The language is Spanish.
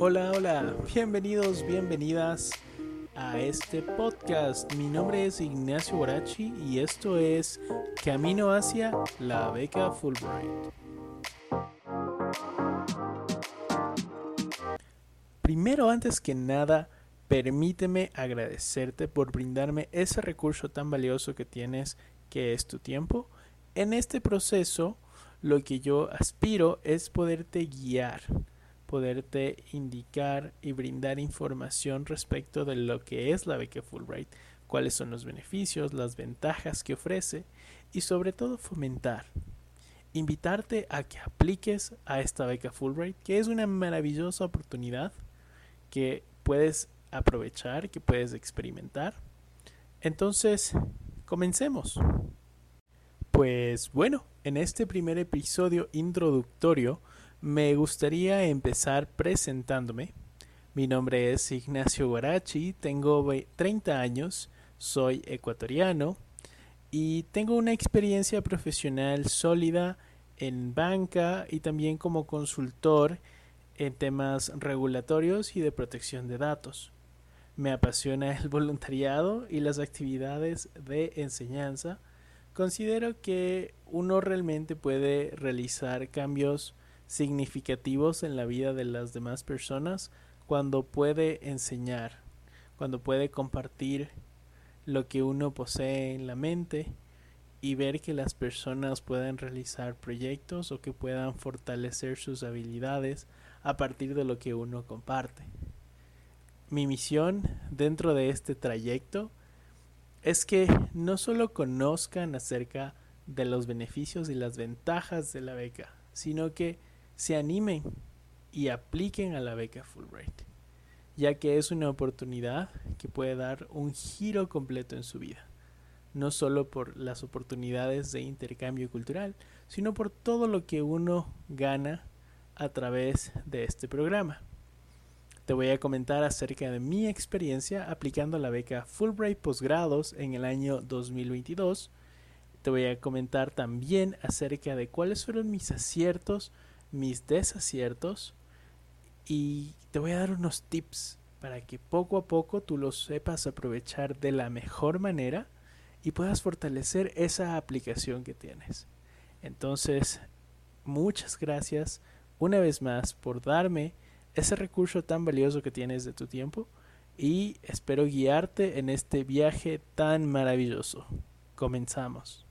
Hola, hola, bienvenidos, bienvenidas a este podcast. Mi nombre es Ignacio Borachi y esto es Camino hacia la beca Fulbright. Primero, antes que nada, permíteme agradecerte por brindarme ese recurso tan valioso que tienes, que es tu tiempo. En este proceso, lo que yo aspiro es poderte guiar poderte indicar y brindar información respecto de lo que es la beca Fulbright, cuáles son los beneficios, las ventajas que ofrece y sobre todo fomentar, invitarte a que apliques a esta beca Fulbright, que es una maravillosa oportunidad que puedes aprovechar, que puedes experimentar. Entonces, comencemos. Pues bueno, en este primer episodio introductorio me gustaría empezar presentándome. Mi nombre es Ignacio Guarachi, tengo 30 años, soy ecuatoriano y tengo una experiencia profesional sólida en banca y también como consultor en temas regulatorios y de protección de datos. Me apasiona el voluntariado y las actividades de enseñanza. Considero que uno realmente puede realizar cambios significativos en la vida de las demás personas cuando puede enseñar, cuando puede compartir lo que uno posee en la mente y ver que las personas puedan realizar proyectos o que puedan fortalecer sus habilidades a partir de lo que uno comparte. Mi misión dentro de este trayecto es que no solo conozcan acerca de los beneficios y las ventajas de la beca, sino que se animen y apliquen a la beca Fulbright, ya que es una oportunidad que puede dar un giro completo en su vida, no solo por las oportunidades de intercambio cultural, sino por todo lo que uno gana a través de este programa. Te voy a comentar acerca de mi experiencia aplicando la beca Fulbright Postgrados en el año 2022. Te voy a comentar también acerca de cuáles fueron mis aciertos, mis desaciertos y te voy a dar unos tips para que poco a poco tú los sepas aprovechar de la mejor manera y puedas fortalecer esa aplicación que tienes. Entonces, muchas gracias una vez más por darme ese recurso tan valioso que tienes de tu tiempo y espero guiarte en este viaje tan maravilloso. Comenzamos.